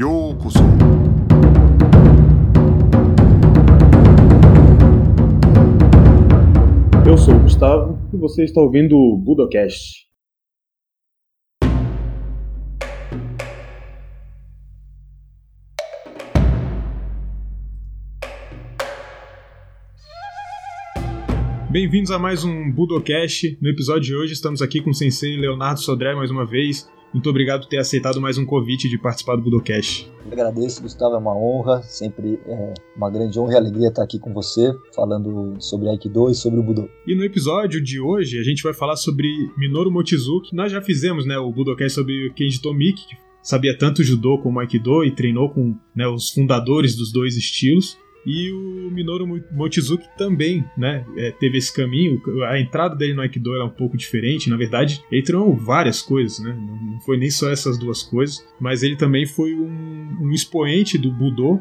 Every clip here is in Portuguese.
Yokoso. Eu sou o Gustavo e você está ouvindo o Budocast. Bem-vindos a mais um Budocast. No episódio de hoje estamos aqui com o sensei Leonardo Sodré mais uma vez. Muito obrigado por ter aceitado mais um convite de participar do Budocast. Eu agradeço, Gustavo, é uma honra, sempre é uma grande honra e alegria estar aqui com você, falando sobre Aikido e sobre o Budô. E no episódio de hoje a gente vai falar sobre Minoru Mochizuki. Nós já fizemos né, o Budocast sobre Kenji Tomiki, que sabia tanto judô como Aikido e treinou com né, os fundadores dos dois estilos. E o Minoru Mochizuki também, né, é, teve esse caminho. A entrada dele no Aikido era um pouco diferente. Na verdade, ele treinou várias coisas, né? Não foi nem só essas duas coisas, mas ele também foi um, um expoente do Budô,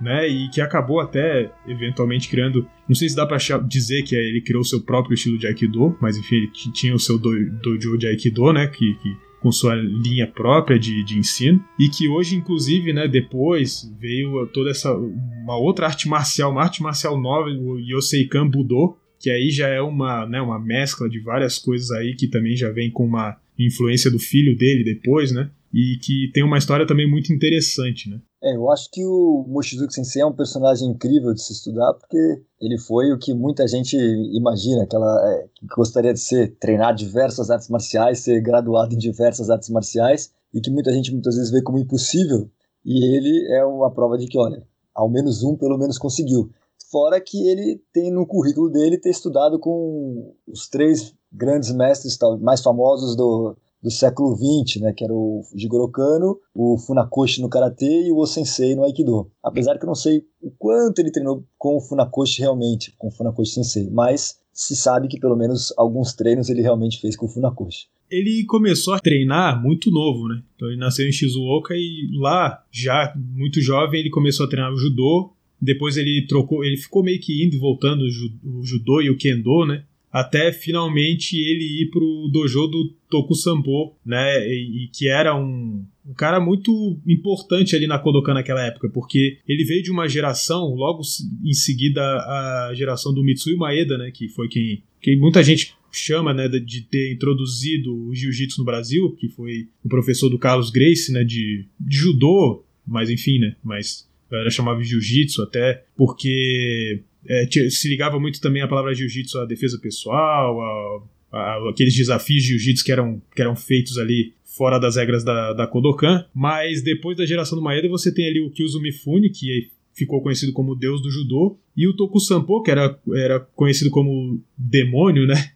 né? E que acabou até eventualmente criando. Não sei se dá para dizer que ele criou seu próprio estilo de Aikido, mas enfim, ele tinha o seu dojo de Aikido, né? Que, que com sua linha própria de, de ensino e que hoje, inclusive, né, depois veio toda essa uma outra arte marcial, uma arte marcial nova, o Yoseikan Budo, que aí já é uma, né, uma mescla de várias coisas aí que também já vem com uma influência do filho dele depois, né? E que tem uma história também muito interessante, né? É, eu acho que o Mochizuki Sensei é um personagem incrível de se estudar, porque ele foi o que muita gente imagina, que, ela, é, que gostaria de ser, treinar diversas artes marciais, ser graduado em diversas artes marciais, e que muita gente muitas vezes vê como impossível, e ele é uma prova de que, olha, ao menos um pelo menos conseguiu. Fora que ele tem no currículo dele ter estudado com os três grandes mestres mais famosos do, do século XX, né, que era o Jigoro Kano, o Funakoshi no Karatê e o Osensei no Aikido. Apesar que eu não sei o quanto ele treinou com o Funakoshi realmente, com o Funakoshi Sensei, mas se sabe que pelo menos alguns treinos ele realmente fez com o Funakoshi. Ele começou a treinar muito novo, né? Então ele nasceu em Shizuoka e lá, já muito jovem, ele começou a treinar o judô. Depois ele trocou, ele ficou meio que indo e voltando o judô e o kendo, né? Até finalmente ele ir pro dojo do Toku Sampo, né, e, e, que era um, um cara muito importante ali na Kodokan naquela época, porque ele veio de uma geração, logo em seguida a geração do Mitsui Maeda, né, que foi quem, quem muita gente chama, né, de ter introduzido o jiu-jitsu no Brasil, que foi o professor do Carlos Grace, né, de, de judô, mas enfim, né, mas a galera chamava de jiu-jitsu até, porque é, se ligava muito também a palavra jiu-jitsu à defesa pessoal, a, a, aqueles desafios de jiu-jitsu que eram, que eram feitos ali fora das regras da, da Kodokan. Mas depois da geração do Maeda, você tem ali o Kyuzo Mifune, que ficou conhecido como deus do judô, e o Toku Sampo, que era, era conhecido como demônio, né?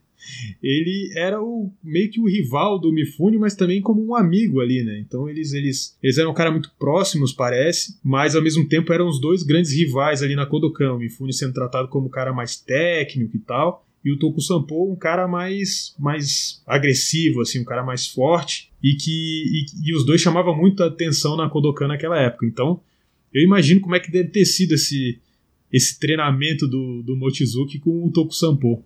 Ele era o, meio que o rival do Mifune, mas também como um amigo ali, né? Então eles, eles, eles eram um cara muito próximos, parece, mas ao mesmo tempo eram os dois grandes rivais ali na Kodokan. O Mifune sendo tratado como um cara mais técnico e tal, e o Toku Sampo um cara mais, mais agressivo, assim, um cara mais forte, e que e, e os dois chamavam muita atenção na Kodokan naquela época. Então eu imagino como é que deve ter sido esse, esse treinamento do, do Mochizuki com o Toku Sampo.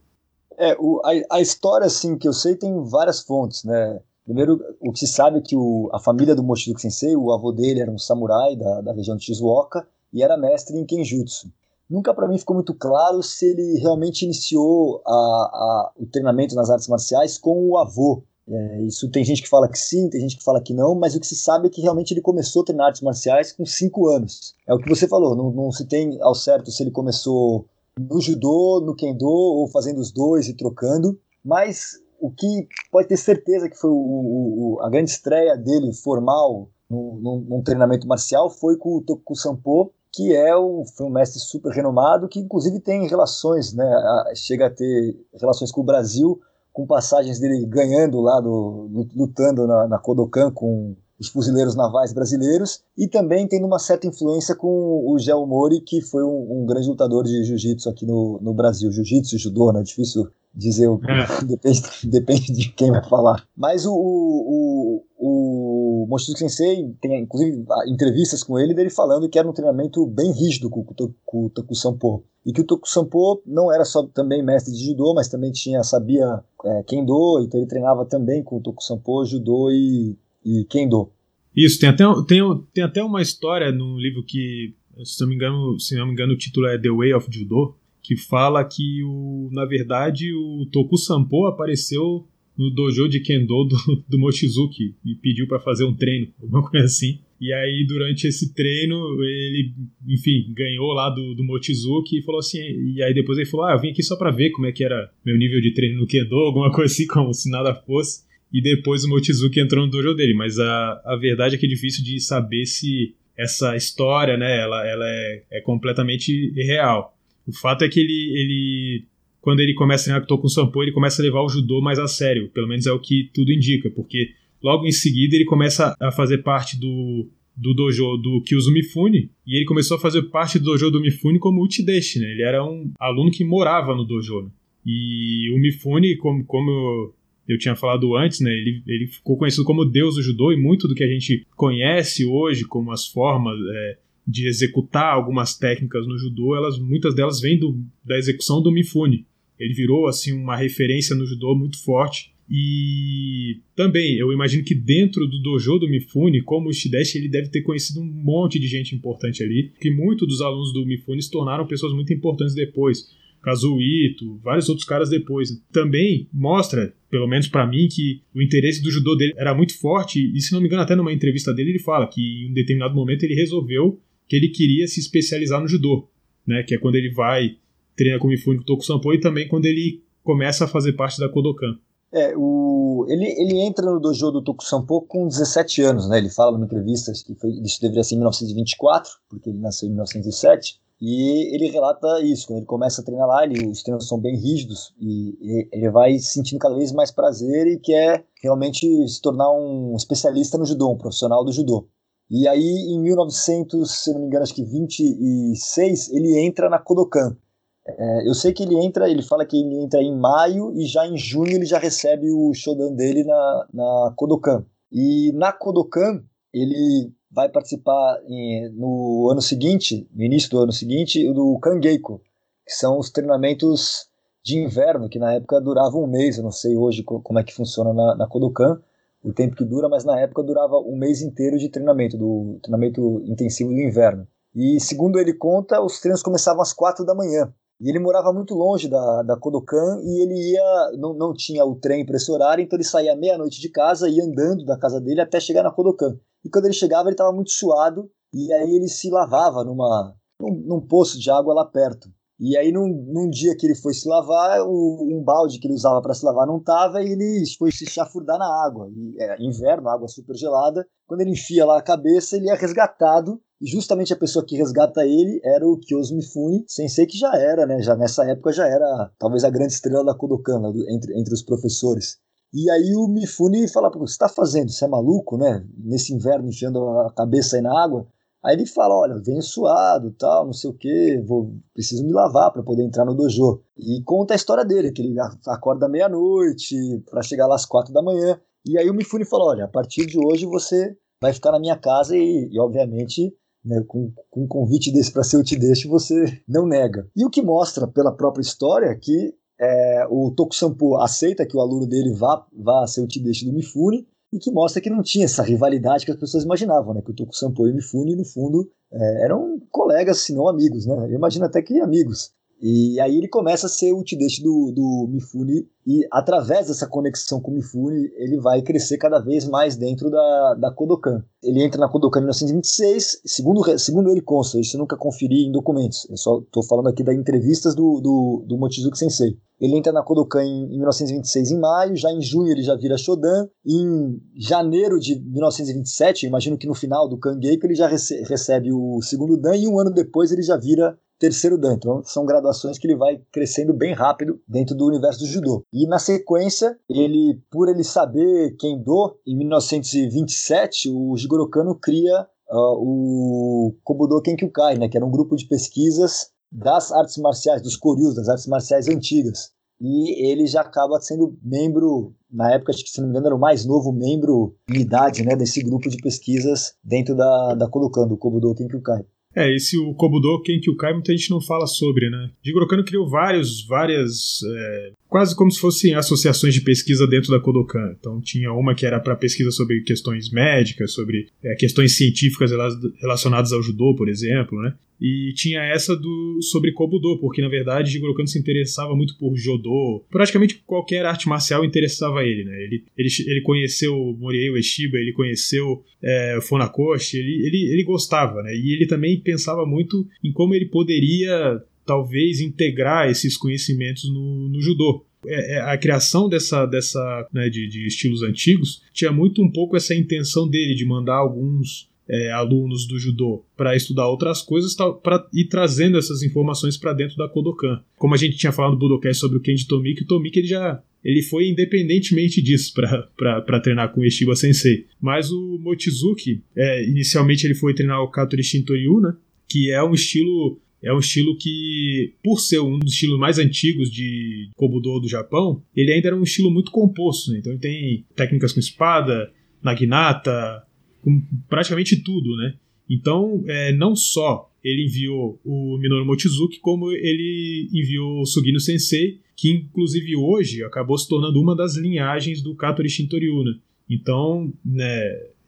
É, o, a, a, história, assim, que eu sei tem várias fontes, né? Primeiro, o que se sabe é que o, a família do Mochizuki Sensei, o avô dele era um samurai da, da região de Shizuoka e era mestre em Kenjutsu. Nunca para mim ficou muito claro se ele realmente iniciou a, a, o treinamento nas artes marciais com o avô. É, isso tem gente que fala que sim, tem gente que fala que não, mas o que se sabe é que realmente ele começou a treinar artes marciais com 5 anos. É o que você falou, não, não se tem ao certo se ele começou no judô, no kendo, ou fazendo os dois e trocando. Mas o que pode ter certeza que foi o, o, a grande estreia dele formal num, num, num, treinamento marcial foi com o Toku Sampo, que é um, foi um mestre super renomado, que inclusive tem relações, né, a, chega a ter relações com o Brasil, com passagens dele ganhando lá, do, lutando na, na Kodokan com os fuzileiros navais brasileiros, e também tendo uma certa influência com o Gel Mori, que foi um, um grande lutador de jiu-jitsu aqui no, no Brasil. Jiu-jitsu, judô, né? Difícil dizer, o, é. depende, depende de quem vai falar. Mas o, o, o, o Mochizuki Sensei tem, inclusive, entrevistas com ele, dele falando que era um treinamento bem rígido com, com o Toku Sampo. E que o Toku Sampo não era só também mestre de judô, mas também tinha, sabia é, kendo, então ele treinava também com o Toku Sampo, judô e, e Kendo. Isso, tem até, tem, tem até uma história no livro que, se não me engano, se não me engano, o título é The Way of Judo, que fala que, o, na verdade, o Toku Sampo apareceu no dojo de Kendo do, do Mochizuki e pediu para fazer um treino, alguma coisa assim. E aí, durante esse treino, ele, enfim, ganhou lá do, do Mochizuki e falou assim. E aí depois ele falou: Ah, eu vim aqui só pra ver como é que era meu nível de treino no Kendo, alguma coisa assim, como se nada fosse. E depois o Mochizuki entrou no dojo dele. Mas a, a verdade é que é difícil de saber se essa história, né, ela, ela é, é completamente real. O fato é que ele, ele quando ele começa a treinar com o Sampo, ele começa a levar o judô mais a sério. Pelo menos é o que tudo indica, porque logo em seguida ele começa a fazer parte do, do dojo do Kyuzo Mifune, e ele começou a fazer parte do dojo do Mifune como Uchideshi, né? Ele era um aluno que morava no dojo. Né? E o Mifune, como, como eu tinha falado antes, né? Ele, ele ficou conhecido como deus do judô, e muito do que a gente conhece hoje como as formas é, de executar algumas técnicas no judô, elas muitas delas vêm do, da execução do Mifune. Ele virou assim uma referência no judô muito forte e também, eu imagino que dentro do dojo do Mifune, como o Shideshi, ele deve ter conhecido um monte de gente importante ali, que muitos dos alunos do Mifune se tornaram pessoas muito importantes depois. Kazuito, vários outros caras depois. Também mostra, pelo menos para mim, que o interesse do judô dele era muito forte, e se não me engano, até numa entrevista dele ele fala que em um determinado momento ele resolveu que ele queria se especializar no judô, né? Que é quando ele vai treinar com o Mifune com o Toku Sampo e também quando ele começa a fazer parte da Kodokan. É, o, ele, ele entra no dojo do Tokusampo com 17 anos, né? Ele fala numa entrevista que foi, isso deveria ser em 1924, porque ele nasceu em 1907, e ele relata isso, quando ele começa a treinar lá, ele, os treinos são bem rígidos, e ele vai sentindo cada vez mais prazer e quer realmente se tornar um especialista no judô, um profissional do judô. E aí, em 1900, se não me engano, acho que 26, ele entra na Kodokan, é, eu sei que ele entra, ele fala que ele entra em maio e já em junho ele já recebe o Shodan dele na, na Kodokan. E na Kodokan ele vai participar em, no ano seguinte, no início do ano seguinte, do Kangeiko, que são os treinamentos de inverno, que na época duravam um mês, eu não sei hoje como é que funciona na, na Kodokan, o tempo que dura, mas na época durava um mês inteiro de treinamento, do treinamento intensivo do inverno. E segundo ele conta, os treinos começavam às quatro da manhã. E ele morava muito longe da, da Kodokan e ele ia, não, não tinha o trem para esse horário, então ele saía meia-noite de casa e ia andando da casa dele até chegar na Kodokan. E quando ele chegava, ele estava muito suado e aí ele se lavava numa, num, num poço de água lá perto. E aí, num, num, dia que ele foi se lavar, o, um balde que ele usava para se lavar não tava e ele foi se chafurdar na água. E, é, inverno, água super gelada. Quando ele enfia lá a cabeça, ele é resgatado e justamente a pessoa que resgata ele era o Kyosu Mifune, sensei que já era, né? Já nessa época já era talvez a grande estrela da Kodokan, entre, entre os professores. E aí o Mifune fala, o que você está fazendo? Você é maluco, né? Nesse inverno enfiando a cabeça aí na água. Aí ele fala, olha, venho suado, tal, não sei o que, vou preciso me lavar para poder entrar no dojo. E conta a história dele, que ele acorda meia-noite para chegar lá às quatro da manhã. E aí o Mifune fala, olha, a partir de hoje você vai ficar na minha casa e, e obviamente né, com, com um convite desse para ser o te deixo, você não nega. E o que mostra pela própria história que é, o Tokusampo aceita que o aluno dele vá, vá ser o te deixo do Mifune e que mostra que não tinha essa rivalidade que as pessoas imaginavam, né, que o Tokusampo e o Mifune, no fundo, é, eram colegas, se não amigos. Né? Eu imagino até que amigos. E aí ele começa a ser o Utidate do, do Mifune e através dessa conexão com o Mifune ele vai crescer cada vez mais dentro da, da Kodokan. Ele entra na Kodokan em 1926, segundo, segundo ele consta, isso eu nunca conferi em documentos, eu só estou falando aqui das entrevistas do, do, do Mochizuki Sensei. Ele entra na Kodokan em, em 1926 em maio, já em junho ele já vira Shodan, em janeiro de 1927, imagino que no final do Kangeiko ele já rece recebe o segundo Dan e um ano depois ele já vira terceiro dan. Então, são graduações que ele vai crescendo bem rápido dentro do universo do judô. E na sequência, ele, por ele saber Kendo, em 1927, o Jigoro Kano cria uh, o Kobudo Kenkyukai, né, que era um grupo de pesquisas das artes marciais, dos Koryus, das artes marciais antigas. E ele já acaba sendo membro, na época, acho que se não me engano, era o mais novo membro em idade né, desse grupo de pesquisas dentro da, da Kodokan, do Kobudo Kenkyukai. É, esse o Kobudo Kenkyukai muita gente não fala sobre, né? Jigoro Kano criou vários, várias, é, quase como se fossem associações de pesquisa dentro da Kodokan. Então tinha uma que era para pesquisa sobre questões médicas, sobre é, questões científicas relacionadas ao judô, por exemplo, né? E tinha essa do sobre Kobudo, porque na verdade Jigoro Kano se interessava muito por Jodô. Praticamente qualquer arte marcial interessava ele, né? Ele, ele, ele conheceu Moriei Ueshiba, ele conheceu é, Funakoshi, ele, ele, ele gostava, né? E ele também pensava muito em como ele poderia talvez integrar esses conhecimentos no, no judô. É, é, a criação dessa, dessa né, de, de, estilos antigos tinha muito um pouco essa intenção dele de mandar alguns é, alunos do judô para estudar outras coisas para ir trazendo essas informações para dentro da Kodokan. Como a gente tinha falado no Budokai sobre o Kenji Tomiki, o Tomiki ele já ele foi independentemente disso para treinar com o Eshiba Sensei. Mas o Mochizuki, é, inicialmente ele foi treinar o Katori Shintoryu, né, que é um estilo é um estilo que, por ser um dos estilos mais antigos de Kobudo do Japão, ele ainda era um estilo muito composto. Né? Então ele tem técnicas com espada, naginata, com praticamente tudo, né? Então, é, não só ele enviou o Minoru Mochizuki, como ele enviou o Sugino Sensei, que inclusive hoje acabou se tornando uma das linhagens do Katori Shintoryu, né? Então, né,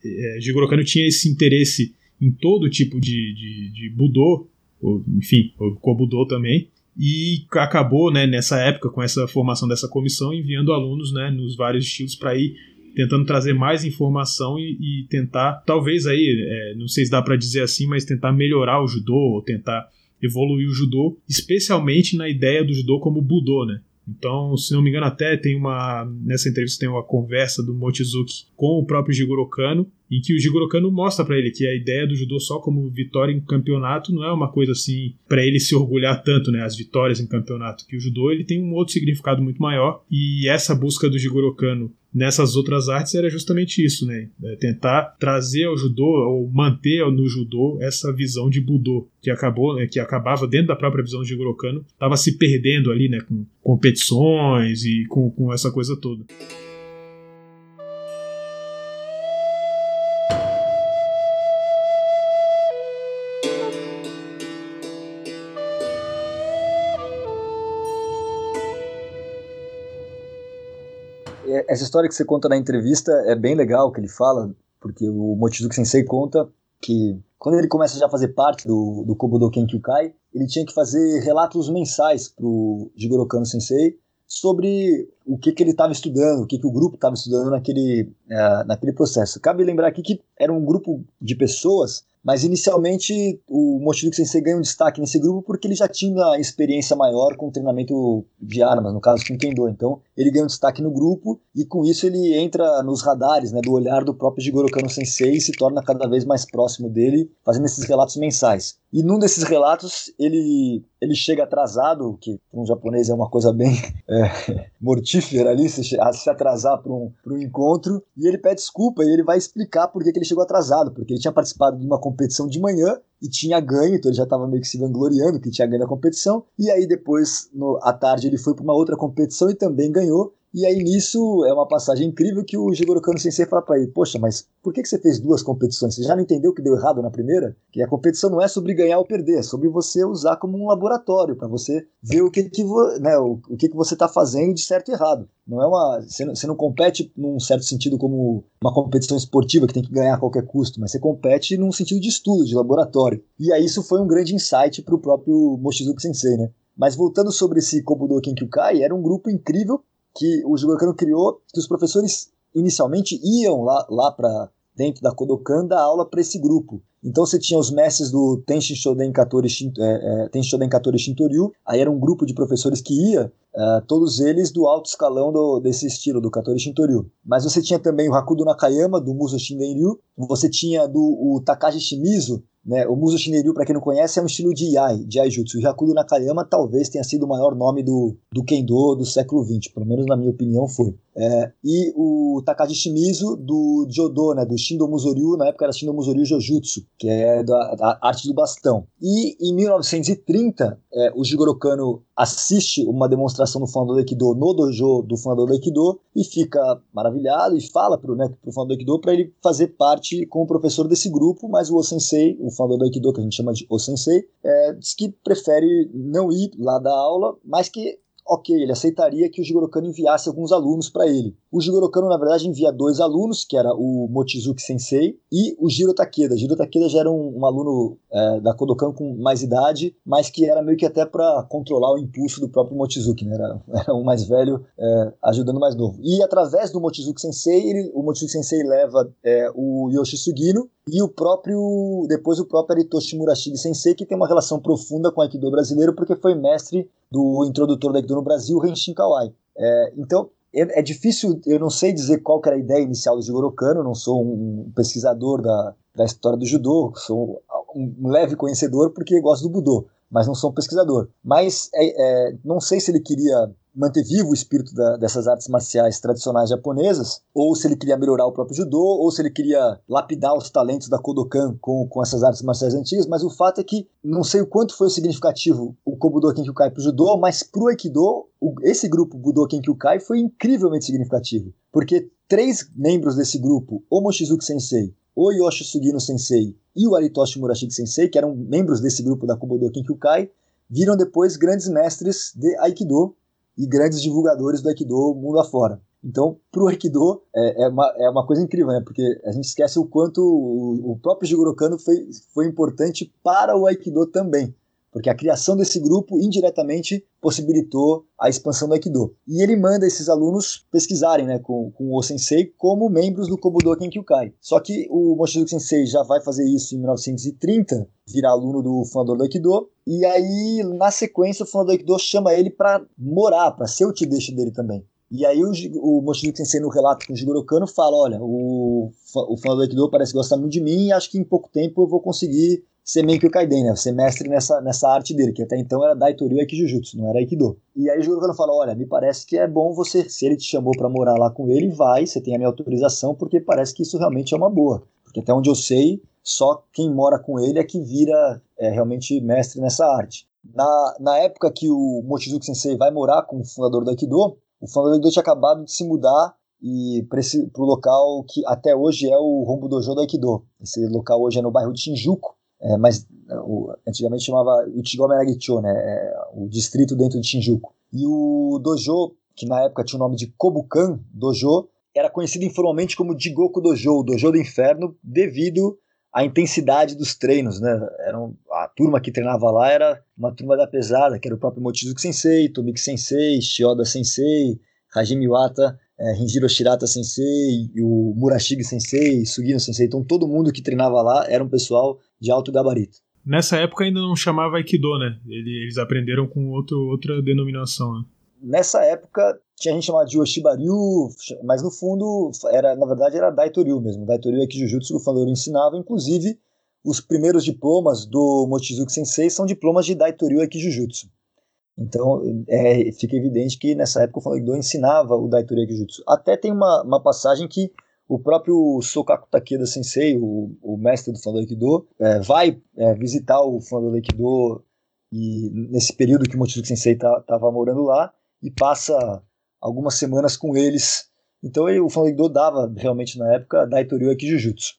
é, Jigoro Kano tinha esse interesse em todo tipo de, de, de Budô, enfim, o Kobudo também, e acabou, né, nessa época, com essa formação dessa comissão, enviando alunos né, nos vários estilos para ir tentando trazer mais informação e, e tentar, talvez aí, é, não sei se dá para dizer assim, mas tentar melhorar o judô, ou tentar evoluir o judô, especialmente na ideia do judô como budô, né? Então, se não me engano, até tem uma. Nessa entrevista tem uma conversa do Mochizuki com o próprio Jigoro Kano, em que o Jigoro Kano mostra para ele que a ideia do judô só como vitória em campeonato não é uma coisa assim para ele se orgulhar tanto, né, as vitórias em campeonato, que o judô ele tem um outro significado muito maior e essa busca do Jigoro Kano nessas outras artes era justamente isso, né? É tentar trazer ao judô ou manter no judô essa visão de budô que acabou, né, que acabava dentro da própria visão de Jigoro Kano, estava se perdendo ali, né, com competições e com, com essa coisa toda. Essa história que você conta na entrevista é bem legal que ele fala, porque o Mochizuki Sensei conta que quando ele começa já a fazer parte do, do Kobudo Kenkyukai, ele tinha que fazer relatos mensais pro Jigoro Kano Sensei sobre o que, que ele estava estudando, o que, que o grupo estava estudando naquele, uh, naquele processo. Cabe lembrar aqui que era um grupo de pessoas mas inicialmente o Mochizuki Sensei ganha um destaque nesse grupo porque ele já tinha experiência maior com treinamento de armas, no caso com Kendo. Então ele ganha um destaque no grupo e com isso ele entra nos radares né, do olhar do próprio Jigoro Kano Sensei e se torna cada vez mais próximo dele, fazendo esses relatos mensais. E num desses relatos ele, ele chega atrasado, que para um japonês é uma coisa bem é, mortífera ali, se, se atrasar para um, um encontro, e ele pede desculpa e ele vai explicar por que, que ele chegou atrasado, porque ele tinha participado de uma competição de manhã e tinha ganho, então ele já estava meio que se vangloriando que tinha ganho a competição. E aí depois, no, à tarde, ele foi para uma outra competição e também ganhou. E aí nisso é uma passagem incrível que o Jigoro Kano Sensei fala para ele: Poxa, mas por que, que você fez duas competições? Você já não entendeu que deu errado na primeira? Que a competição não é sobre ganhar ou perder, é sobre você usar como um laboratório para você ver o que, que, né, o, o que, que você está fazendo de certo e errado. Não é uma, você não, você não compete num certo sentido como uma competição esportiva que tem que ganhar a qualquer custo, mas você compete num sentido de estudo, de laboratório. E aí isso foi um grande insight para o próprio Mochizuki Sensei, né? Mas voltando sobre esse Kobudo Kenkyukai, era um grupo incrível que o Jigoro criou, que os professores inicialmente iam lá, lá para dentro da Kodokan dar aula para esse grupo. Então você tinha os mestres do Tenshin Shoden Katori, é, é, Tenshin Shoden Katori Shintoryu, aí era um grupo de professores que ia, é, todos eles do alto escalão do, desse estilo, do Katori Shintoryu. Mas você tinha também o Hakudo Nakayama, do Muso Shindenryu, você tinha do o Takashi Shimizu, né, o Muso Shinryu, para quem não conhece, é um estilo de Yai, de Aijutsu. O Hakudo Nakayama talvez tenha sido o maior nome do, do Kendo do século XX, pelo menos na minha opinião foi. É, e o Takashi Shimizu do Jodo, né, do Shindo Musoryu, na época era Shindo Musoryu Jojutsu, que é da, da arte do bastão. E em 1930, é, o Jigoro Kano assiste uma demonstração do fundador do Aikido no dojo do fundador do Aikido e fica maravilhado e fala pro, né, pro fundador do Aikido para ele fazer parte como professor desse grupo, mas o O-sensei, o fundador do Aikido, que a gente chama de O-sensei, é, diz que prefere não ir lá dar aula, mas que ok, ele aceitaria que o Jigoro Kano enviasse alguns alunos para ele. O Jigoro Kano, na verdade, envia dois alunos, que era o Mochizuki Sensei e o Jiro Takeda. Jiro Takeda já era um, um aluno é, da Kodokan com mais idade, mas que era meio que até para controlar o impulso do próprio Mochizuki, né? Era, era um mais velho é, ajudando o mais novo. E através do Mochizuki Sensei, ele, o Mochizuki Sensei leva é, o Yoshi Sugino e o próprio depois o próprio Aritoshi Murashige Sensei que tem uma relação profunda com o Aikido brasileiro porque foi mestre do introdutor do Aikido no Brasil, Henshin Kawai. É, então é, é, difícil, eu não sei dizer qual era a ideia inicial do Jigoro Kano, não sou um pesquisador da, da história do judô, sou um leve conhecedor porque gosto do Budô, mas não sou um pesquisador. Mas é, é, não sei se ele queria manter vivo o espírito da, dessas artes marciais tradicionais japonesas, ou se ele queria melhorar o próprio judô, ou se ele queria lapidar os talentos da Kodokan com, com essas artes marciais antigas, mas o fato é que não sei o quanto foi significativo o Kobudo Kenkyukai para o judô, mas para o Aikido, esse grupo Budo Kenkyukai foi incrivelmente significativo, porque três membros desse grupo, o Mochizuki Sensei, o Yoshi Sugino Sensei e o Aritoshi Murashige Sensei, que eram membros desse grupo da Kobudo Kenkyukai, viram depois grandes mestres de Aikido e grandes divulgadores do Aikido mundo afora. Então, para o Aikido, é, é, uma, é uma coisa incrível, né? Porque a gente esquece o quanto o, o próprio Jigoro Kano foi, foi importante para o Aikido também porque a criação desse grupo indiretamente possibilitou a expansão do Aikido. E ele manda esses alunos pesquisarem né, com, com o Sensei como membros do Kobudo Kenkyukai. Só que o Mochizuki Sensei já vai fazer isso em 1930, virar aluno do fundador do Aikido, e aí, na sequência, o fundador do Aikido chama ele para morar, para ser o Tideshi dele também. E aí o, o Mochizuki Sensei no relato com o Jigoro Kano fala, olha, o, o do Aikido parece gostar muito de mim e acho que em pouco tempo eu vou conseguir ser Menkyo Kaiden, né? Ser mestre nessa, nessa arte dele, que até então era Daitoryu Aikijujutsu, não era Aikido. E aí o Jogoro fala, olha, me parece que é bom você, se ele te chamou para morar lá com ele, vai, você tem a minha autorização, porque parece que isso realmente é uma boa. Porque até onde eu sei, só quem mora com ele é que vira é, realmente mestre nessa arte. Na, na época que o Mochizuki Sensei vai morar com o fundador do Aikido, o fundador do Aikido tinha acabado de se mudar e para o local que até hoje é o Rombo Dojo do Aikido. Esse local hoje é no bairro de Shinjuku, é, mas é, o, antigamente chamava Uchigome Nagicho, né, é, o distrito dentro de Shinjuku. E o dojo, que na época tinha o nome de Kobukan Dojo, era conhecido informalmente como Jigoku Dojo, o Dojo do Inferno, devido à intensidade dos treinos, né? Era a turma que treinava lá era uma turma da pesada, que era o próprio Mochizuki Sensei, Tomiki Sensei, Shioda Sensei, Hajime Iwata, é, Hinjiro Shirata Sensei, o Murashige Sensei, Sugino Sensei, então todo mundo que treinava lá era um pessoal de alto gabarito. Nessa época ainda não chamava Aikido, né? Eles aprenderam com outro, outra denominação, né? Nessa época tinha gente chamada de Oshibaryu, mas no fundo era, na verdade era Daitoryu mesmo. Daitoryu é que Jujutsu o ensinava, inclusive os primeiros diplomas do Mochizuki Sensei são diplomas de Daitoryu é Jujutsu. Então é, fica evidente que nessa época o Fandoro ensinava o Daitoryu Jujutsu. Até tem uma, uma passagem que o próprio Sokaku Takeda Sensei, o, o mestre do Fandor Aikido, é, vai é, visitar o Fandor Aikido e nesse período que o Mochizuki Sensei estava tá, morando lá e passa algumas semanas com eles. Então ele, o Fandor Aikido dava realmente na época Daitoryu Aikijujutsu.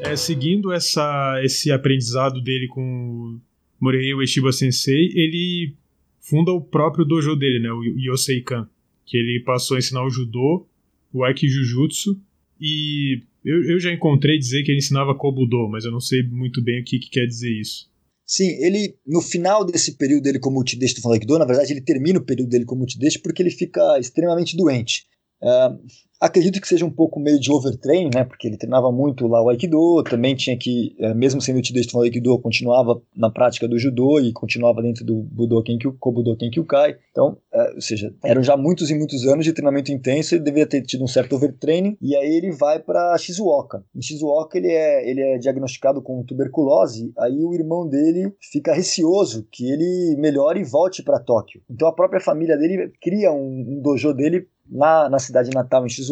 É, seguindo essa, esse aprendizado dele com Morihei Ueshiba Sensei, ele funda o próprio dojo dele, né, o Yoseikan, que ele passou a ensinar o judô, o aikijujutsu e eu, eu já encontrei dizer que ele ensinava kobudo, mas eu não sei muito bem o que, que quer dizer isso. Sim, ele, no final desse período dele como multideste do Aikido, na verdade ele termina o período dele como multideste porque ele fica extremamente doente. Uh, acredito que seja um pouco meio de overtrain, né? Porque ele treinava muito lá o Aikido, também tinha que, uh, mesmo sendo utilizado no Aikido, continuava na prática do Judô e continuava dentro do Budoken Kobudoken Kyukai. Então, uh, ou seja, eram já muitos e muitos anos de treinamento intenso, ele deveria ter tido um certo overtraining, e aí ele vai para Shizuoka. Em Shizuoka ele é, ele é diagnosticado com tuberculose, aí o irmão dele fica receoso que ele melhore e volte para Tóquio. Então a própria família dele cria um, um dojo dele na, na cidade natal, em Shizuoka,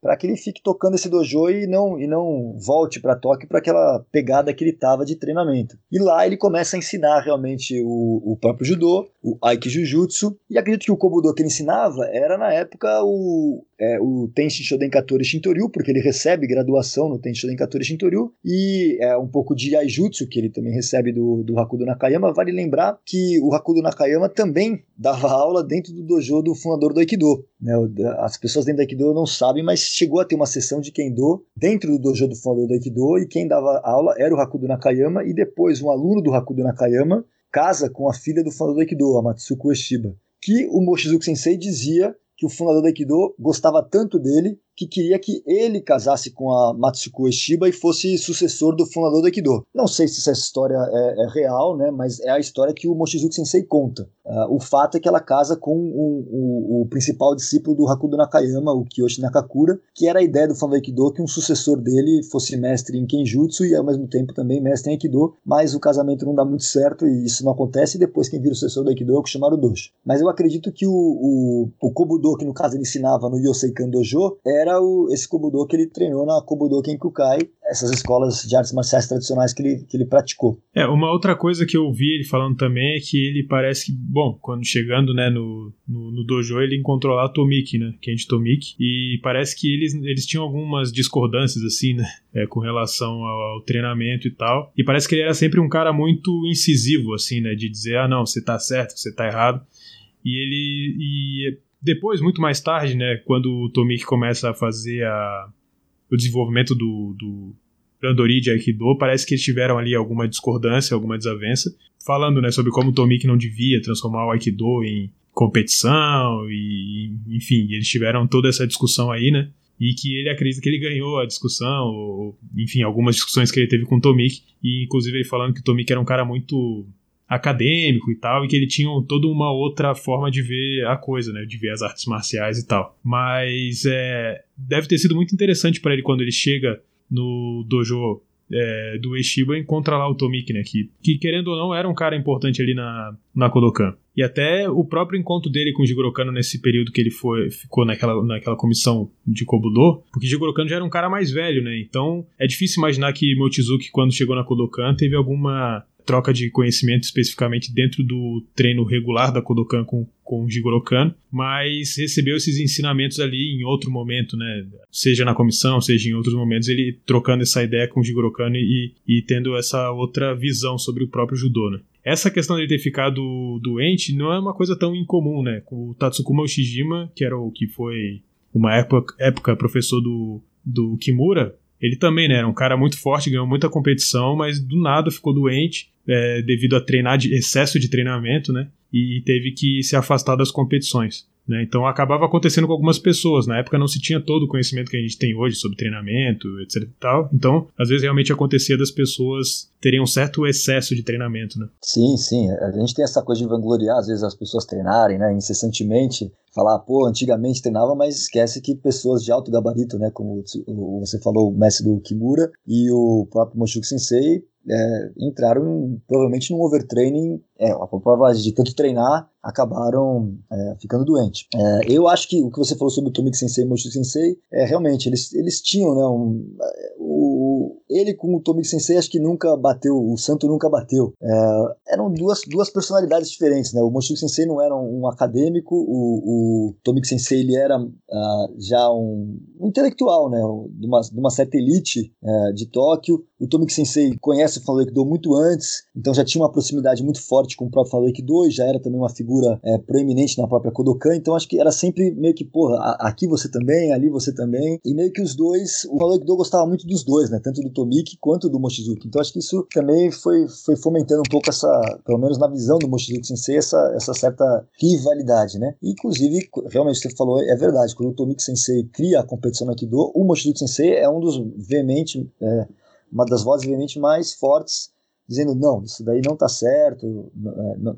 para que ele fique tocando esse dojo e não, e não volte para Tóquio para aquela pegada que ele estava de treinamento. E lá ele começa a ensinar realmente o, o próprio judô, o Aikijujutsu, e acredito que o Kobudo que ele ensinava era na época o, é, o Tenshin Shoden Katori Shintoryu, porque ele recebe graduação no Tenshin Shoden Katori Shintoryu, e é, um pouco de Aijutsu, que ele também recebe do, do Hakudo Nakayama. Vale lembrar que o Hakudo Nakayama também dava aula dentro do dojo do fundador do Aikido. Né? As pessoas dentro do Aikido não sabem, mas chegou a ter uma sessão de Kendo dentro do dojo do fundador do Aikido, e quem dava aula era o Hakudo Nakayama, e depois um aluno do Hakudo Nakayama casa com a filha do fundador do Aikido, a Matsuko Ueshiba, que o Mochizuki Sensei dizia que o fundador do Aikido gostava tanto dele que queria que ele casasse com a Matsuko Eshiba e fosse sucessor do fundador do Aikido. Não sei se essa história é, é real, né, mas é a história que o Mochizuki Sensei conta. Uh, o fato é que ela casa com o, o, o, principal discípulo do Hakudo Nakayama, o Kiyoshi Nakakura, que era a ideia do fundador do Aikido que um sucessor dele fosse mestre em Kenjutsu e ao mesmo tempo também mestre em Aikido, mas o casamento não dá muito certo e isso não acontece e depois quem vira o sucessor do Aikido é o Kushimaru Dojo. Mas eu acredito que o, o, o Kobudo, que no caso ele ensinava no Yoseikan Dojo, era era o, esse Kobudo que ele treinou na Kobudo Kenkukai, essas escolas de artes marciais tradicionais que ele, que ele praticou. É, uma outra coisa que eu vi ele falando também é que ele parece que, bom, quando chegando né, no, no, no dojo, ele encontrou lá Tomiki, né, Kenji Tomiki, e parece que eles, eles tinham algumas discordâncias, assim, né, é, com relação ao, ao, treinamento e tal, e parece que ele era sempre um cara muito incisivo, assim, né, de dizer, ah, não, você tá certo, você tá errado, e ele... E depois, muito mais tarde, né, quando o Tomiki começa a fazer a, o desenvolvimento do, do Randori de Aikido, parece que eles tiveram ali alguma discordância, alguma desavença, falando né, sobre como o Tomiki não devia transformar o Aikido em competição, e enfim, eles tiveram toda essa discussão aí, né? E que ele acredita que ele ganhou a discussão, ou, enfim, algumas discussões que ele teve com o Tomiki, e inclusive ele falando que o Tomiki era um cara muito acadêmico e tal, e que ele tinha toda uma outra forma de ver a coisa, né, de ver as artes marciais e tal. Mas é, deve ter sido muito interessante para ele quando ele chega no dojo é, do Eshiba encontra lá o Tomiki, né? Que, que, querendo ou não, era um cara importante ali na, na Kodokan. E até o próprio encontro dele com o Jigoro Kano nesse período que ele foi, ficou naquela, naquela comissão de Kobudo, porque Jigoro Kano já era um cara mais velho, né? Então é difícil imaginar que Mochizuki, quando chegou na Kodokan, teve alguma troca de conhecimento especificamente dentro do treino regular da Kodokan com, com o Jigoro Kano, mas recebeu esses ensinamentos ali em outro momento, né? Seja na comissão, seja em outros momentos, ele trocando essa ideia com o Jigoro Kano e, e tendo essa outra visão sobre o próprio judô, né? Essa questão de ele ter ficado doente não é uma coisa tão incomum, né? O Tatsukuma Ushijima, que era o que foi uma época, época professor do, do Kimura, ele também, né, era um cara muito forte, ganhou muita competição, mas do nada ficou doente é, devido a treinar de excesso de treinamento, né? E teve que se afastar das competições. Né? Então acabava acontecendo com algumas pessoas. Na época não se tinha todo o conhecimento que a gente tem hoje sobre treinamento, etc. tal. Então, às vezes realmente acontecia das pessoas terem um certo excesso de treinamento. Né? Sim, sim. A gente tem essa coisa de vangloriar, às vezes, as pessoas treinarem né, incessantemente. Falar, pô, antigamente treinava, mas esquece que pessoas de alto gabarito, né, como você falou, o mestre do Kimura e o próprio Moshuki Sensei, é, entraram provavelmente num overtraining, é, a prova de tanto treinar, acabaram é, ficando doentes. É, eu acho que o que você falou sobre o Tomik Sensei e o Moshi Sensei, é, realmente, eles, eles tinham, né, um, o, ele com o Tomik Sensei acho que nunca bateu, o Santo nunca bateu. É, eram duas, duas personalidades diferentes, né, o Moshi Sensei não era um, um acadêmico, o, o Tomik Sensei ele era uh, já um, um, intelectual, né, de uma, de uma certa elite uh, de Tóquio, o Tomik Sensei conhece o Falou Aikido muito antes, então já tinha uma proximidade muito forte com o próprio Falou Aikido, já era também uma figura é, proeminente na própria Kodokan, então acho que era sempre meio que, porra, aqui você também, ali você também, e meio que os dois, o Falou Aikido gostava muito dos dois, né, tanto do Tomiki quanto do Mochizuki. Então acho que isso também foi, foi fomentando um pouco essa, pelo menos na visão do Mochizuki Sensei, essa, essa certa rivalidade, né? E, inclusive, realmente você falou, é verdade, quando o Tomiki Sensei cria a competição no Aikido, o Mochizuki Sensei é um dos veemente, é, uma das vozes veemente mais fortes, dizendo, não, isso daí não está certo,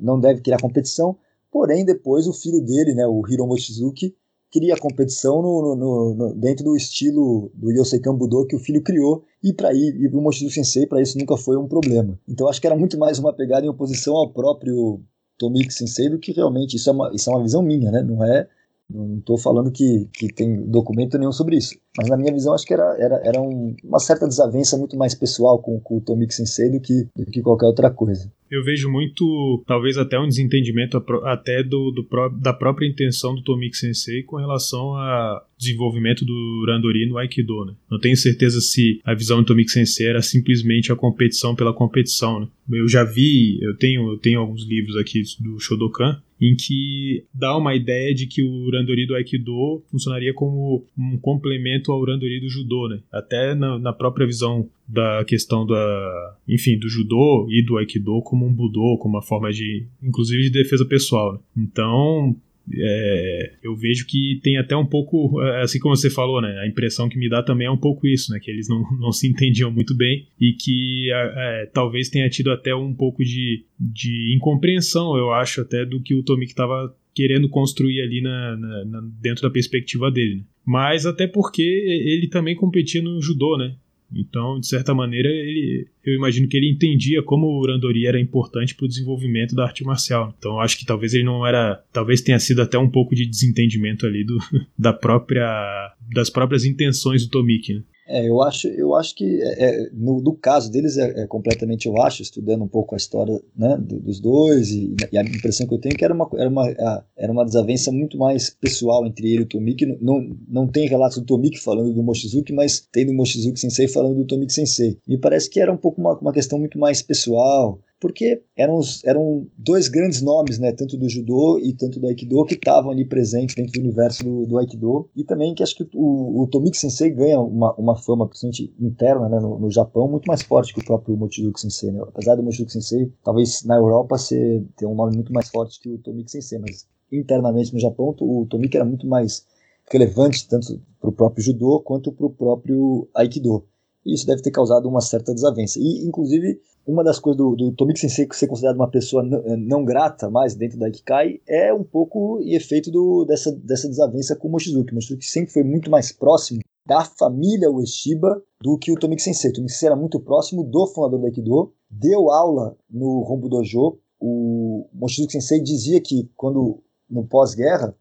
não deve criar competição, porém depois o filho dele, né, o Hiro Mochizuki, cria competição no, no, no, dentro do estilo do Yosei Budo que o filho criou, e para e o Mochizuki Sensei, para isso nunca foi um problema. Então acho que era muito mais uma pegada em oposição ao próprio Tomiki Sensei do que realmente, isso é uma, isso é uma visão minha, né? Não é não estou falando que, que tem documento nenhum sobre isso. Mas na minha visão, acho que era, era, era um, uma certa desavença muito mais pessoal com, com o Tomik Sensei do que, do que qualquer outra coisa. Eu vejo muito, talvez até um desentendimento até do, do da própria intenção do Tomik Sensei com relação ao desenvolvimento do Randori no Aikido. Né? Não tenho certeza se a visão do Tomik Sensei era simplesmente a competição pela competição. Né? Eu já vi, eu tenho, eu tenho alguns livros aqui do Shodokan em que dá uma ideia de que o Randori do Aikido funcionaria como um complemento ao Randori do Judô, né? Até na, na própria visão da questão da, enfim, do judô e do aikido como um budô, como uma forma de, inclusive de defesa pessoal. Né? Então, é, eu vejo que tem até um pouco, é, assim como você falou, né? A impressão que me dá também é um pouco isso, né? Que eles não, não se entendiam muito bem e que é, é, talvez tenha tido até um pouco de, de incompreensão, eu acho, até do que o Tomik estava querendo construir ali na, na, na, dentro da perspectiva dele. Né? Mas até porque ele também competia no judô, né? Então, de certa maneira, ele, eu imagino que ele entendia como o Randori era importante para o desenvolvimento da arte marcial. Então, acho que talvez ele não era, talvez tenha sido até um pouco de desentendimento ali do, da própria, das próprias intenções do Tomiki. Né? É, eu acho, eu acho que é, é, no, no, caso deles é, é, completamente, eu acho, estudando um pouco a história né, dos dois e, e, a impressão que eu tenho é que era uma, era, uma, era uma desavença muito mais pessoal entre ele e o Tomiki. Não, não tem relatos do Tomiki falando do Mochizuki, mas tem do Mochizuki Sensei falando do Tomiki Sensei. Me parece que era um pouco uma, uma questão muito mais pessoal, porque eram, eram dois grandes nomes, né, tanto do judô e tanto do aikido, que estavam ali presentes dentro do universo do, do aikido, e também que acho que o, o Tomiki Sensei ganha uma, uma fama, principalmente interna, né, no, no Japão, muito mais forte que o próprio Mochizuki Sensei, né? apesar do Mochizuki Sensei, talvez na Europa ser, ter um nome muito mais forte que o Tomiki Sensei, mas internamente no Japão, o Tomiki era muito mais relevante, tanto para o próprio judô quanto para o próprio aikido. E isso deve ter causado uma certa desavença. E, inclusive, uma das coisas do, do Tomiki Sensei ser considerado uma pessoa não, eh, não, grata mais dentro da Ikikai é um pouco e efeito do, dessa, dessa desavença com o Mochizuki. O Mochizuki sempre foi muito mais próximo da família Ueshiba do que o Tomiki Sensei. O Tomiki Sensei era muito próximo do fundador da Aikido, deu aula no Rombu Dojo. O Mochizuki Sensei dizia que quando no pós-guerra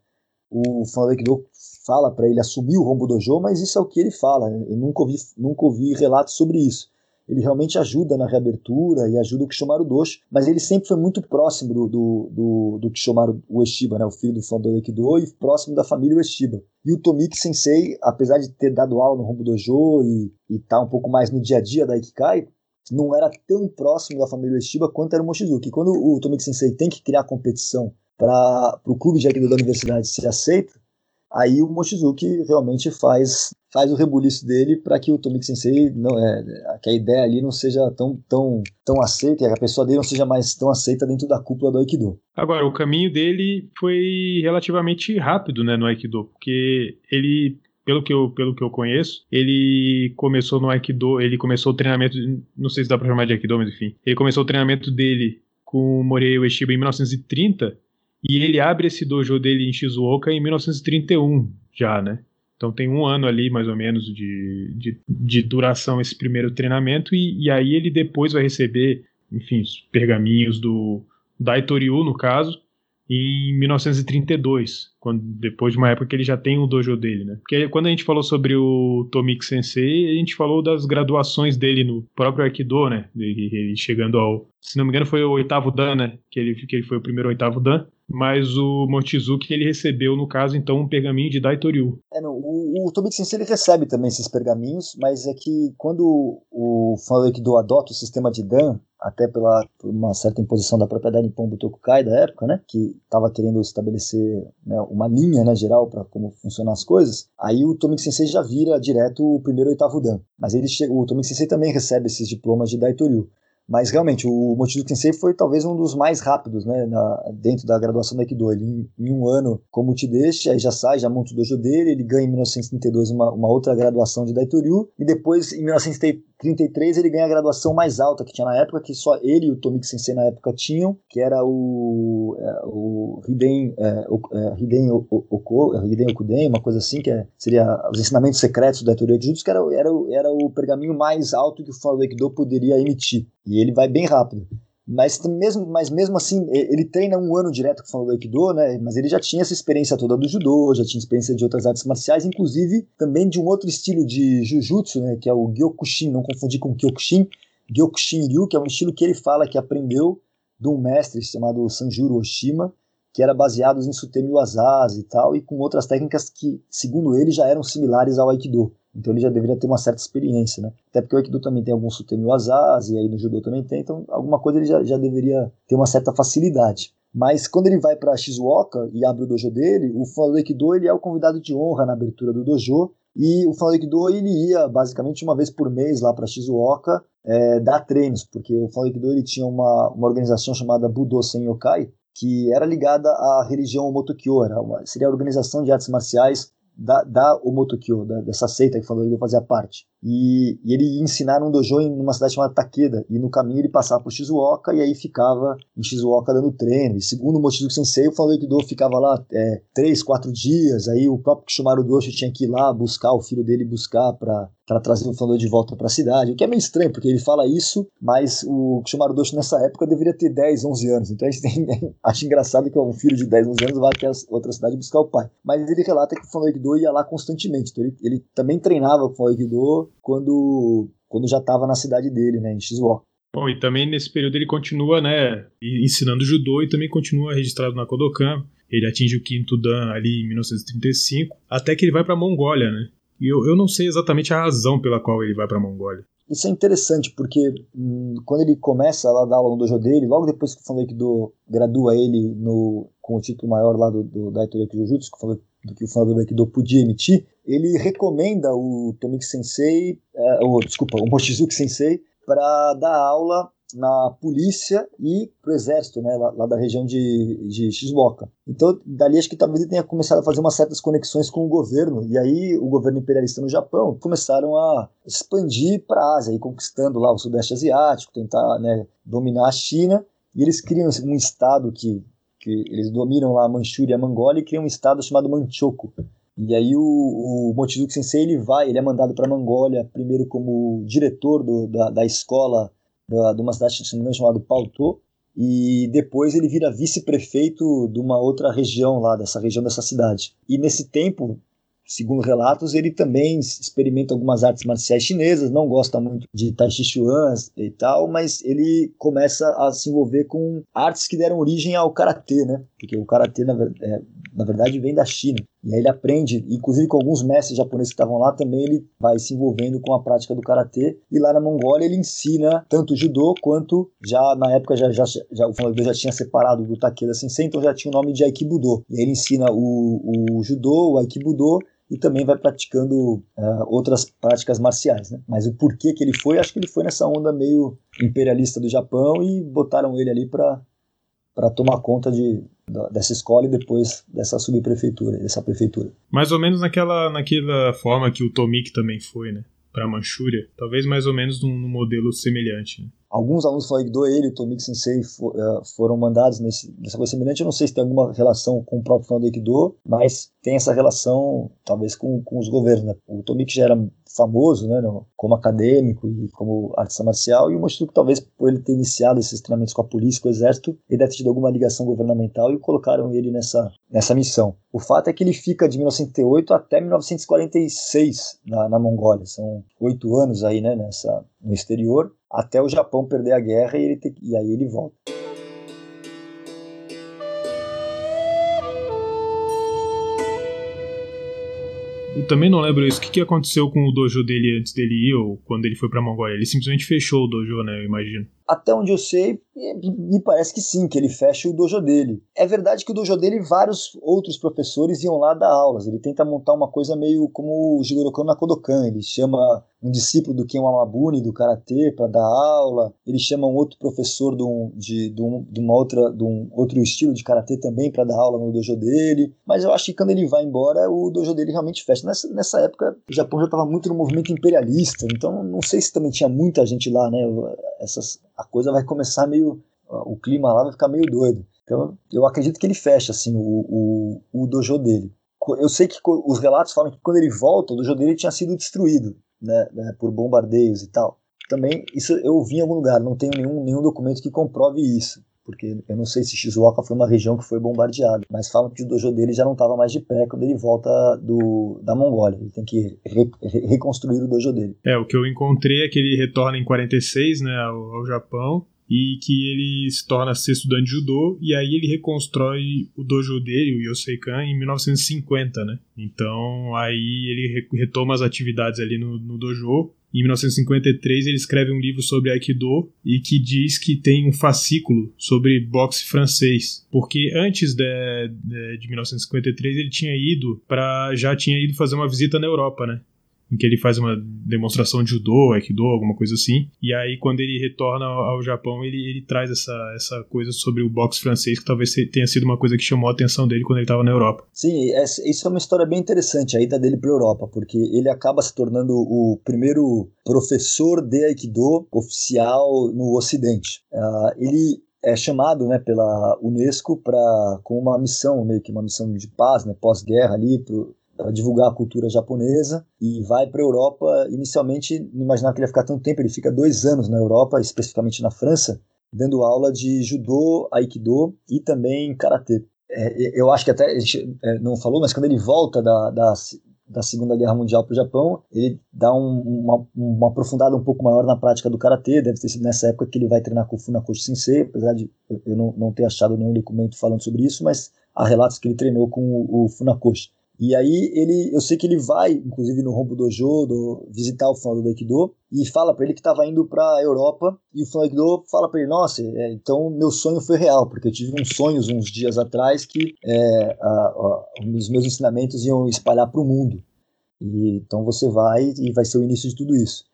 o fundador da Aikido fala para ele assumir o Rombu Dojo, mas isso é o que ele fala. Eu nunca ouvi, nunca ouvi relatos sobre isso ele realmente ajuda na reabertura e ajuda o Kishomaru Doshi, mas ele sempre foi muito próximo do, do, do, do Kishomaru Ueshiba, né, o filho do fundador do Aikido, e próximo da família Ueshiba. E o Tomiki Sensei, apesar de ter dado aula no Rombo Dojo e estar tá um pouco mais no dia a dia da Ikikai, não era tão próximo da família Ueshiba quanto era o Mochizuki. Quando o Tomiki Sensei tem que criar competição para o clube de Aikido da universidade ser aceito, aí o Mochizuki realmente faz faz o rebuliço dele para que o Tomiki Sensei não é que a ideia ali não seja tão tão tão aceita, que a pessoa dele não seja mais tão aceita dentro da cúpula do Aikido. Agora, o caminho dele foi relativamente rápido, né, no Aikido, porque ele pelo que eu, pelo que eu conheço, ele começou no Aikido, ele começou o treinamento, não sei se dá pra chamar de Aikido, mas enfim, ele começou o treinamento dele com o Morei Ueshiba em 1930 e ele abre esse dojo dele em Shizuoka em 1931 já, né? Então tem um ano ali, mais ou menos, de, de, de duração esse primeiro treinamento, e, e, aí ele depois vai receber, enfim, os pergaminhos do Daitoryu, no caso, em 1932, quando, depois de uma época que ele já tem o dojo dele, né? Porque quando a gente falou sobre o Tomik Sensei, a gente falou das graduações dele no próprio Aikido, né? Ele, ele chegando ao, se não me engano, foi o oitavo Dan, né? Que ele, que ele foi o primeiro oitavo Dan. Mas o Mochizuki, ele recebeu, no caso, então, um pergaminho de Daitoryu. É, não, o, o Sensei, ele recebe também esses pergaminhos, mas é que quando o Fanado Aikido adota o sistema de Dan, até pela por uma certa imposição da propriedade Nippon Butokukai da época, né, que estava querendo estabelecer né, uma linha né, geral para como funcionam as coisas, aí o Tomik Sensei já vira direto o primeiro oitavo dan. Mas ele chega, o Tomik Sensei também recebe esses diplomas de Daitoryu. Mas realmente, o Mochizuki Sensei foi talvez um dos mais rápidos, né, na, dentro da graduação do Aikido. Ele, em, em um ano, como te deixa, aí já sai, já monta o dojo dele, ele ganha em 1932 uma, uma outra graduação de Daitoryu, e depois, em 1933, ele ganha a graduação mais alta que tinha na época, que só ele e o Tomiki Sensei na época tinham, que era o, é, o Hiden, é, o, é, Hiden, Oko, Hiden Okuden, uma coisa assim, que é, seria os ensinamentos secretos do Daitoryu Jujutsu, que era, era, era o pergaminho mais alto que o fã do Aikido poderia emitir. E ele vai bem rápido. Mas mesmo, mas mesmo assim, ele treina um ano direto com o do Aikido, né? Mas ele já tinha essa experiência toda do judô, já tinha experiência de outras artes marciais, inclusive também de um outro estilo de jujutsu, né? Que é o Gyokushin, não confundir com Kyokushin. Gyokushin Ryu, que é um estilo que ele fala que aprendeu de um mestre chamado Sanjuro Oshima, que era baseado em Sutemi Wazazi e tal, e com outras técnicas que, segundo ele, já eram similares ao Aikido. Então ele já deveria ter uma certa experiência, né? Até porque o Aikido também tem alguns sutemi wazazi, e aí no Judô também tem, então alguma coisa ele já, já deveria ter uma certa facilidade. Mas quando ele vai para Shizuoka e abre o dojo dele, o Fundo do Aikido ele é o convidado de honra na abertura do dojo, e o Fundo do Aikido ele ia basicamente uma vez por mês lá para Shizuoka é, dar treinos, porque o Fundo do Aikido ele tinha uma, uma organização chamada Budo Sen Yokai, que era ligada à religião Omotokyo, era uma, seria a organização de artes marciais da, da Omotokyo, da, dessa seita que falou que fazia parte. E, e, ele ia ensinar num dojo em uma cidade chamada Takeda. E no caminho ele passava por Shizuoka e aí ficava em Shizuoka dando treino. E segundo o Mochizuki Sensei, o Falei do ficava lá é, três, quatro dias. Aí o próprio Kishimaru Doshi tinha que ir lá buscar, o filho dele buscar para trazer o Falei de volta para a cidade. O que é meio estranho, porque ele fala isso, mas o Kishimaru Doshi nessa época deveria ter 10, 11 anos. Então a gente tem, acho engraçado que um filho de 10, 11 anos vai até outra cidade buscar o pai. Mas ele relata que o Falei do ia lá constantemente. Então ele, ele também treinava com o Aikido quando, quando já estava na cidade dele, né, em Shizuoka. Bom, e também nesse período ele continua, né, ensinando judô e também continua registrado na Kodokan. Ele atinge o quinto dan ali em 1935, até que ele vai para a Mongólia, né? E eu, eu não sei exatamente a razão pela qual ele vai para a Mongólia. Isso é interessante, porque hum, quando ele começa lá a dar aula no dojo dele, logo depois que o Fandoikido gradua ele no, com o título maior lá do, do Daitoryaki Jujutsu, que falou do que o fundador do Aikido podia emitir, ele recomenda o Tomiki Sensei, é, ou, desculpa, o Mochizuki Sensei, para dar aula na polícia e pro exército, né, lá, lá, da região de, de Shizuoka. Então, dali acho que talvez ele tenha começado a fazer umas certas conexões com o governo, e aí o governo imperialista no Japão começaram a expandir para a Ásia, conquistando lá o Sudeste Asiático, tentar né, dominar a China, e eles criam um estado que, que eles dominam lá a Manchúria a Mongólia e criam um estado chamado Manchoku, e aí o, o Mochizuki Sensei ele vai, ele é mandado para a Mongólia primeiro como diretor do, da, da escola da, de uma cidade chamada Pautô, e depois ele vira vice-prefeito de uma outra região lá, dessa região dessa cidade. E nesse tempo, segundo relatos, ele também experimenta algumas artes marciais chinesas, não gosta muito de Tai Chi Chuan e tal, mas ele começa a se envolver com artes que deram origem ao karatê, né? Porque o karatê, na, é, na verdade, vem da China. E aí ele aprende, inclusive com alguns mestres japoneses que estavam lá também, ele vai se envolvendo com a prática do karatê. E lá na Mongólia ele ensina tanto judô quanto já na época já, já, já o fundador já tinha separado do Takeda Sensei, então já tinha o nome de Aikibudo. E aí ele ensina o, o judô, o Aikibudo e também vai praticando uh, outras práticas marciais. Né? Mas o porquê que ele foi, acho que ele foi nessa onda meio imperialista do Japão e botaram ele ali para tomar conta de, dessa escola e depois dessa subprefeitura, dessa prefeitura. Mais ou menos naquela, naquela forma que o Tomik também foi, né? Para a Manchúria, talvez mais ou menos num, num modelo semelhante. Né? Alguns alunos do Aikido, ele e o Tomik Sensei for, uh, foram mandados nesse, nessa coisa semelhante. Eu não sei se tem alguma relação com o próprio Fundo do Aikido, mas tem essa relação, talvez, com, com os governos. Né? O Tomik já era famoso, né, no, como acadêmico e como artista marcial, e o Mochizuki, talvez por ele ter iniciado esses treinamentos com a polícia, com o exército, ele deve ter tido alguma ligação governamental e colocaram ele nessa, nessa missão. O fato é que ele fica de 1908 até 1946 na, na Mongólia, são oito anos aí, né, nessa, no exterior, até o Japão perder a guerra e, ele e aí ele volta. Eu também não lembro isso. O que, que aconteceu com o dojo dele antes dele ir ou quando ele foi pra Mongólia? Ele simplesmente fechou o dojo, né? Eu imagino. Até onde eu sei, me parece que sim, que ele fecha o dojo dele. É verdade que o dojo dele, vários outros professores iam lá dar aulas. Ele tenta montar uma coisa meio como o Jigoro Kano na Kodokan. Ele chama um discípulo do Ken Wamabuni, do Karatê, para dar aula. Ele chama um outro professor de, um, de, de, um, de uma outra, de um outro estilo de Karatê também para dar aula no dojo dele. Mas eu acho que quando ele vai embora, o dojo dele realmente fecha. Nessa, nessa época, o Japão já estava muito no movimento imperialista. Então não sei se também tinha muita gente lá, né? Essas, a coisa vai começar meio. O clima lá vai ficar meio doido. Então, eu acredito que ele fecha assim, o, o, o dojo dele. Eu sei que os relatos falam que quando ele volta, o dojo dele tinha sido destruído né, né, por bombardeios e tal. Também, isso eu vi em algum lugar, não tenho nenhum, nenhum documento que comprove isso porque eu não sei se Shizuoka foi uma região que foi bombardeada, mas falam que o dojo dele já não estava mais de pé quando ele volta do, da Mongólia. Ele tem que re, re, reconstruir o dojo dele. É, o que eu encontrei é que ele retorna em 46, né, ao, ao Japão, e que ele se torna ser estudante de judô e aí ele reconstrói o dojo dele, o Yoseikan, em 1950, né? Então aí ele retoma as atividades ali no, no dojo em 1953 ele escreve um livro sobre Aikido e que diz que tem um fascículo sobre boxe francês, porque antes de, de, de 1953 ele tinha ido para já tinha ido fazer uma visita na Europa, né? Em que ele faz uma demonstração de judô, aikido, alguma coisa assim. E aí, quando ele retorna ao Japão, ele, ele traz essa, essa coisa sobre o boxe francês, que talvez tenha sido uma coisa que chamou a atenção dele quando ele estava na Europa. Sim, isso é uma história bem interessante, a ida dele para a Europa, porque ele acaba se tornando o primeiro professor de aikido oficial no Ocidente. Uh, ele é chamado né, pela Unesco para com uma missão, meio que uma missão de paz, né, pós-guerra ali, pro, para divulgar a cultura japonesa e vai para a Europa. Inicialmente, não imaginava que ele ia ficar tanto tempo, ele fica dois anos na Europa, especificamente na França, dando aula de judô, aikido e também karatê. É, eu acho que até a gente é, não falou, mas quando ele volta da, da, da Segunda Guerra Mundial para o Japão, ele dá um, uma, uma aprofundada um pouco maior na prática do karatê. Deve ter sido nessa época que ele vai treinar com o Funakoshi Sensei, apesar de eu não, não ter achado nenhum documento falando sobre isso, mas há relatos que ele treinou com o, o Funakoshi. E aí ele, eu sei que ele vai, inclusive no Rombo Dojo, do, visitar o fundador do Aikido e fala para ele que estava indo para a Europa e o fundador do Aikido fala para ele, nossa, é, então meu sonho foi real porque eu tive uns sonhos uns dias atrás que é, a, a, os meus ensinamentos iam espalhar para o mundo. E, então você vai e vai ser o início de tudo isso.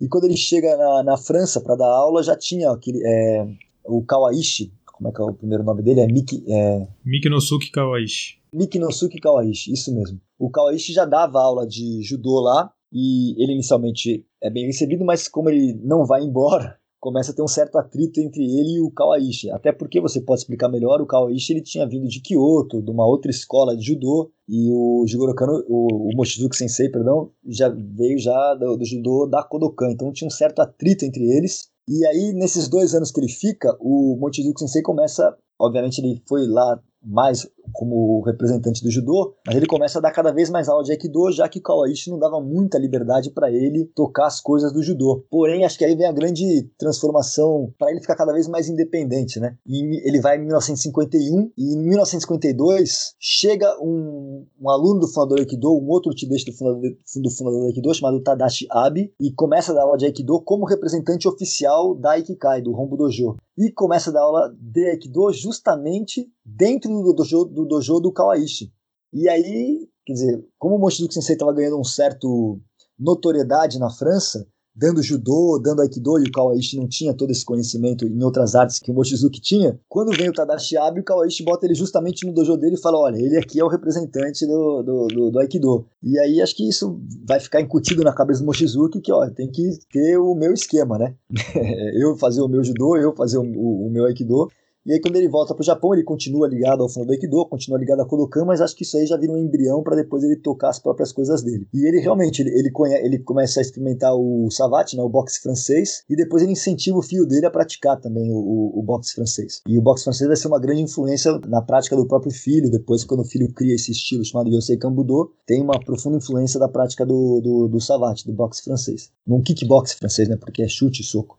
E quando ele chega na, na França para dar aula já tinha aquele, é, o Kawaishi, como é que é o primeiro nome dele? É Miki, é... Mikinosuke Kawaishi Mikinosuke Kawaishi, isso mesmo. O Kawaishi já dava aula de judô lá e ele inicialmente é bem recebido, mas como ele não vai embora, começa a ter um certo atrito entre ele e o Kawaishi. Até porque você pode explicar melhor, o Kawaishi ele tinha vindo de Kyoto, de uma outra escola de judô, e o Jigoro Kano, o, o Mochizuki Sensei, perdão, já veio já do, do judô da Kodokan. Então tinha um certo atrito entre eles. E aí, nesses dois anos que ele fica, o Mochizuki Sensei começa, obviamente ele foi lá mais como representante do judô, mas ele começa a dar cada vez mais aula de aikido, já que Kawaishi não dava muita liberdade para ele tocar as coisas do judô. Porém, acho que aí vem a grande transformação para ele ficar cada vez mais independente, né? E ele vai em 1951 e em 1952 chega um, um aluno do fundador do aikido, um outro tibete do fundador, do fundador do aikido chamado Tadashi Abe e começa a dar aula de aikido como representante oficial da Ikikai, do Rombo Dojo. E começa a dar aula de aikido justamente dentro do dojo do, dojo do Kawaishi. E aí, quer dizer, como o Mochizuki Sensei estava ganhando um certo notoriedade na França, dando judô, dando aikido, e o Kawaishi não tinha todo esse conhecimento em outras artes que o Mochizuki tinha, quando vem o Tadashi Abe, o Kawaishi bota ele justamente no dojo dele e fala, olha, ele aqui é o representante do, do, do, do aikido. E aí acho que isso vai ficar incutido na cabeça do Mochizuki que, ó, tem que ter o meu esquema, né? eu fazer o meu judô, eu fazer o, o, o meu aikido, e aí, quando ele volta para o Japão, ele continua ligado ao Fundo do Aikido, continua ligado a Kodokan, mas acho que isso aí já vira um embrião para depois ele tocar as próprias coisas dele. E ele realmente, ele, ele, conhe, ele começa a experimentar o savate, né, o boxe francês, e depois ele incentiva o filho dele a praticar também o, o, o boxe francês. E o boxe francês vai ser uma grande influência na prática do próprio filho, depois quando o filho cria esse estilo chamado Yosei Kambudo, tem uma profunda influência da prática do, do, do savate, do boxe francês. Num kickbox francês, né, porque é chute e soco.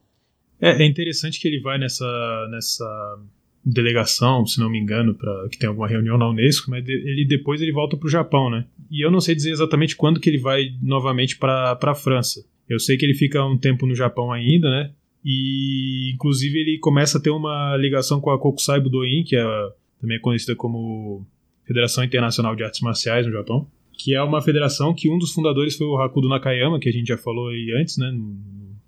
É, é interessante que ele vai nessa, nessa delegação, se não me engano, para que tem alguma reunião na Unesco, mas ele depois ele volta para o Japão, né? E eu não sei dizer exatamente quando que ele vai novamente para a França. Eu sei que ele fica um tempo no Japão ainda, né? E inclusive ele começa a ter uma ligação com a Kokusai Budoin, que é também é conhecida como Federação Internacional de Artes Marciais no Japão, que é uma federação que um dos fundadores foi o Hakudo Nakayama, que a gente já falou aí antes, né,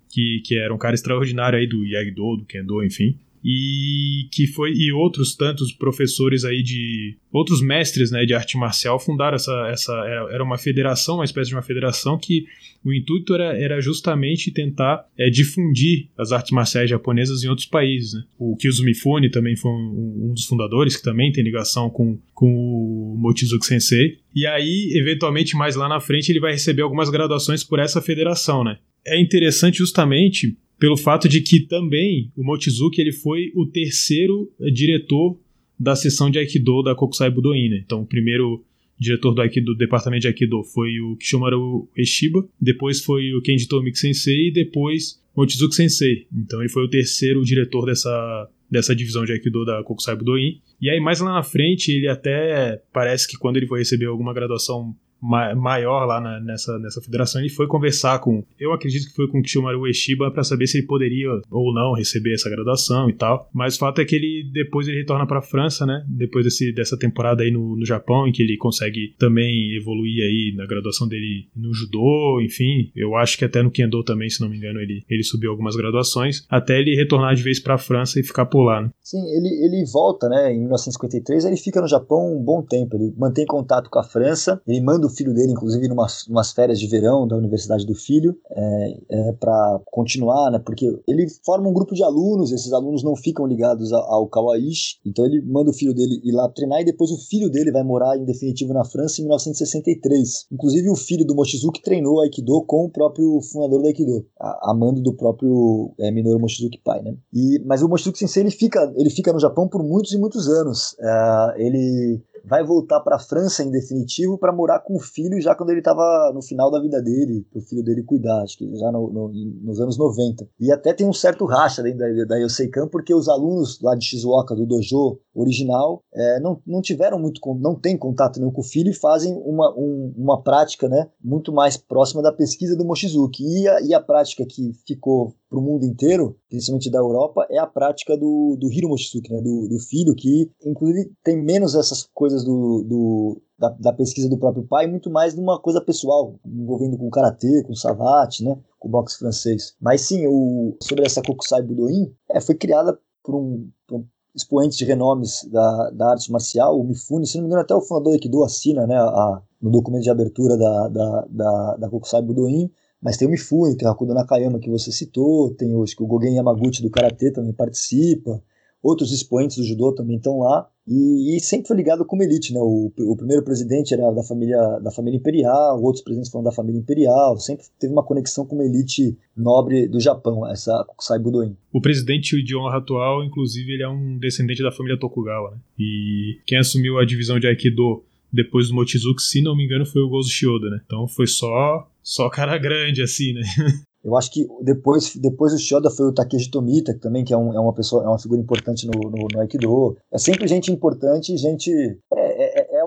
que, que era um cara extraordinário aí do Yagdo, do Kendo, enfim e que foi e outros tantos professores aí de outros mestres né, de arte marcial fundaram essa, essa era, uma federação uma espécie de uma federação que o intuito era, era justamente tentar é, difundir as artes marciais japonesas em outros países né? o Kiyosu Mifune também foi um, um, dos fundadores que também tem ligação com, com o Mochizuki Sensei e aí eventualmente mais lá na frente ele vai receber algumas graduações por essa federação né é interessante justamente pelo fato de que também o Mochizuki ele foi o terceiro eh, diretor da seção de Aikido da Kokusai Budoin. Né? Então, o primeiro diretor do, Aikido, do departamento de Aikido foi o Kishomaru Eshiba, depois foi o Kenji Tomiki Sensei e depois Mochizuki Sensei. Então, ele foi o terceiro diretor dessa, dessa divisão de Aikido da Kokusai Budoin. E aí, mais lá na frente, ele até parece que quando ele foi receber alguma graduação maior lá na, nessa, nessa federação, ele foi conversar com, eu acredito que foi com o Kishimaru Ueshiba para saber se ele poderia ou não receber essa graduação e tal. Mas o fato é que ele depois ele retorna para a França, né? Depois desse, dessa temporada aí no, no Japão, em que ele consegue também evoluir aí na graduação dele no judô, enfim. Eu acho que até no kendo também, se não me engano, ele, ele subiu algumas graduações, até ele retornar de vez para a França e ficar por lá, né? Sim, ele, ele volta, né? Em 1953, ele fica no Japão um bom tempo. Ele mantém contato com a França, ele manda o filho dele, inclusive, numas, numas férias de verão da Universidade do Filho, é, é, para continuar, né? Porque ele forma um grupo de alunos, esses alunos não ficam ligados ao, ao Kawaiishi, então ele manda o filho dele ir lá treinar e depois o filho dele vai morar em definitivo na França em 1963. Inclusive, o filho do Mochizuki treinou Aikido com o próprio fundador do Aikido, a, a mando do próprio é, Minoru Mochizuki pai, né? E, mas o Mochizuki Sensei ele fica, ele fica no Japão por muitos e muitos anos. É, ele vai voltar para a França em definitivo para morar com o filho já quando ele estava no final da vida dele, para o filho dele cuidar, acho que já no, no, nos anos 90. E até tem um certo racha dentro da, da Yoseikan, porque os alunos lá de Shizuoka, do dojo original, é, não, não tiveram muito, não tem contato nenhum com o filho e fazem uma, um, uma prática né, muito mais próxima da pesquisa do Mochizuki. E a, e a prática que ficou para o mundo inteiro, principalmente da Europa, é a prática do, do né, do, do filho, que inclusive tem menos essas coisas do, do da, da, pesquisa do próprio pai, muito mais numa coisa pessoal, envolvendo com karatê, com savate, né, com boxe francês. Mas sim, o, sobre essa Kokusai Budoin, é, foi criada por um, por um expoente de renomes da, da arte marcial, o Mifune, se não me engano até o fundador Aikido assina né, a, no documento de abertura da, da, da, da Kokusai Budoin, mas tem o Mifune, tem o Hakudo Nakayama que você citou, tem o, o Gogen Yamaguchi do Karatê também participa, outros expoentes do judô também estão lá, e, e, sempre foi ligado com elite, né? O, o, primeiro presidente era da família, da família imperial, outros presidentes foram da família imperial, sempre teve uma conexão com uma elite nobre do Japão, essa Kusai Budoin. O presidente de honra atual, inclusive, ele é um descendente da família Tokugawa, né? E quem assumiu a divisão de Aikido depois do Mochizuki, se não me engano, foi o Gozo Shioda, né? Então foi só só cara grande, assim, né? Eu acho que depois, depois do Shioda foi o Takeshi Tomita, também que é, um, é uma pessoa, é uma figura importante no, no, no Aikido. É sempre gente importante, gente. É,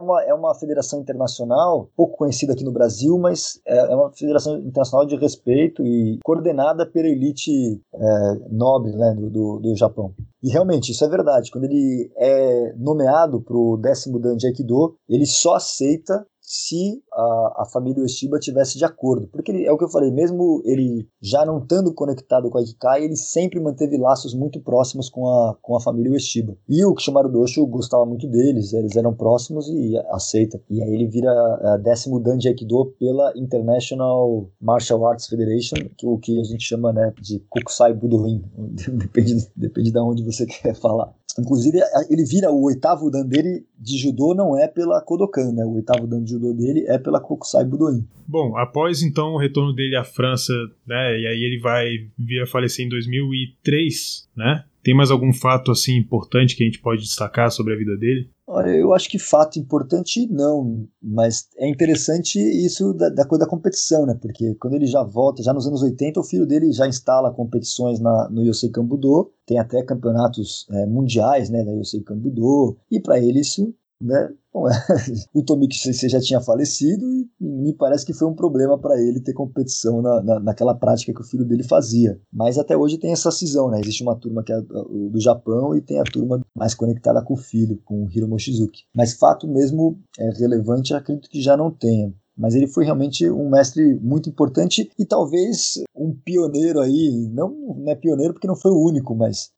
uma, é uma federação internacional, pouco conhecida aqui no Brasil, mas é, é uma federação internacional de respeito e coordenada pela elite é, nobre né, do, do, do Japão. E realmente, isso é verdade. Quando ele é nomeado para o décimo Dan de Aikido, ele só aceita se a, a família Ueshiba tivesse de acordo. Porque ele, é o que eu falei, mesmo ele já não estando conectado com a Ikikai, ele sempre manteve laços muito próximos com a, com a família Ueshiba. E o Kishimaru Dosho gostava muito deles, eles eram próximos e aceita. E aí ele vira a décimo dan de Aikido pela International Martial Arts Federation, que, o que a gente chama né, de Kokusai Budoin. depende, depende de onde você quer falar. Inclusive, ele vira o oitavo dan dele de judô, não é pela Kodokan, né? O oitavo dan de judô dele é pela Kokusai Budoin. Bom, após então o retorno dele à França, né? E aí ele vai vir a falecer em 2003, né? Tem mais algum fato assim importante que a gente pode destacar sobre a vida dele? Olha, eu acho que fato importante não, mas é interessante isso da, da, coisa da competição, né? Porque quando ele já volta, já nos anos 80, o filho dele já instala competições na, no Yosei Budo, tem até campeonatos é, mundiais, né, da Yosei Budo, e para ele isso né? Bom, o Tomik Sensei já tinha falecido e me parece que foi um problema para ele ter competição na, na, naquela prática que o filho dele fazia. Mas até hoje tem essa cisão, né? Existe uma turma que é do Japão e tem a turma mais conectada com o filho, com o Hiro Mochizuki. Mas fato mesmo é relevante, acredito que já não tenha mas ele foi realmente um mestre muito importante e talvez um pioneiro aí, não, não é pioneiro porque não foi o único, mas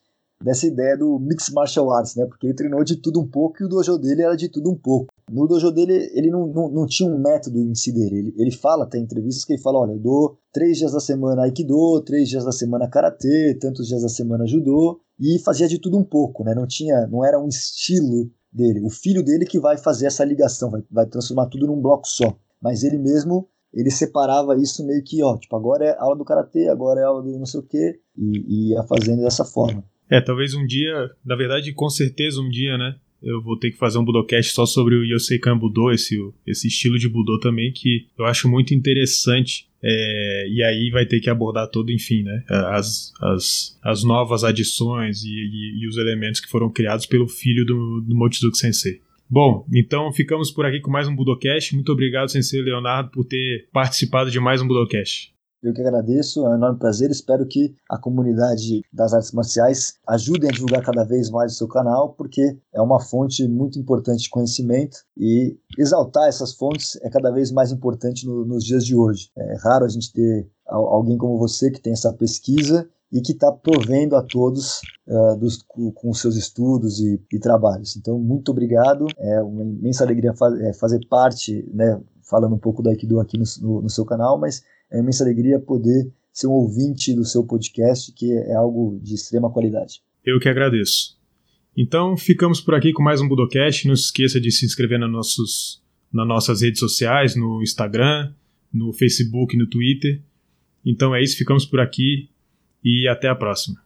dessa ideia do Mixed Martial Arts, né? Porque ele treinou de tudo um pouco e o dojo dele era de tudo um pouco. No dojo dele, ele não, não, não tinha um método em si dele. Ele, ele fala, tem entrevistas que ele fala: olha, eu dou três dias da semana Aikido, três dias da semana Karatê, tantos dias da semana Judô, e fazia de tudo um pouco, né? Não tinha, não era um estilo dele. O filho dele que vai fazer essa ligação, vai, vai transformar tudo num bloco só. Mas ele mesmo ele separava isso meio que, ó, tipo, agora é aula do karatê, agora é aula do não sei o quê, e, e ia fazendo dessa forma. É, talvez um dia, na verdade, com certeza um dia, né? Eu vou ter que fazer um Budocast só sobre o Yosekan Budo, esse, esse estilo de Budo também, que eu acho muito interessante. É, e aí vai ter que abordar todo, enfim, né? As, as, as novas adições e, e, e os elementos que foram criados pelo filho do, do Mochizuki Sensei. Bom, então ficamos por aqui com mais um Budocast. Muito obrigado, Sensei Leonardo, por ter participado de mais um Budocast. Eu que agradeço, é um enorme prazer. Espero que a comunidade das artes marciais ajudem a divulgar cada vez mais o seu canal, porque é uma fonte muito importante de conhecimento e exaltar essas fontes é cada vez mais importante no, nos dias de hoje. É raro a gente ter alguém como você que tem essa pesquisa e que está provendo a todos uh, dos, com seus estudos e, e, trabalhos. Então, muito obrigado. É uma imensa alegria é, fazer parte, né, falando um pouco do Aikido aqui no, no, no seu canal, mas é uma imensa alegria poder ser um ouvinte do seu podcast, que é algo de extrema qualidade. Eu que agradeço. Então, ficamos por aqui com mais um Budocast. Não se esqueça de se inscrever nos nossos, nas nossas redes sociais, no Instagram, no Facebook, no Twitter. Então é isso, ficamos por aqui e até a próxima.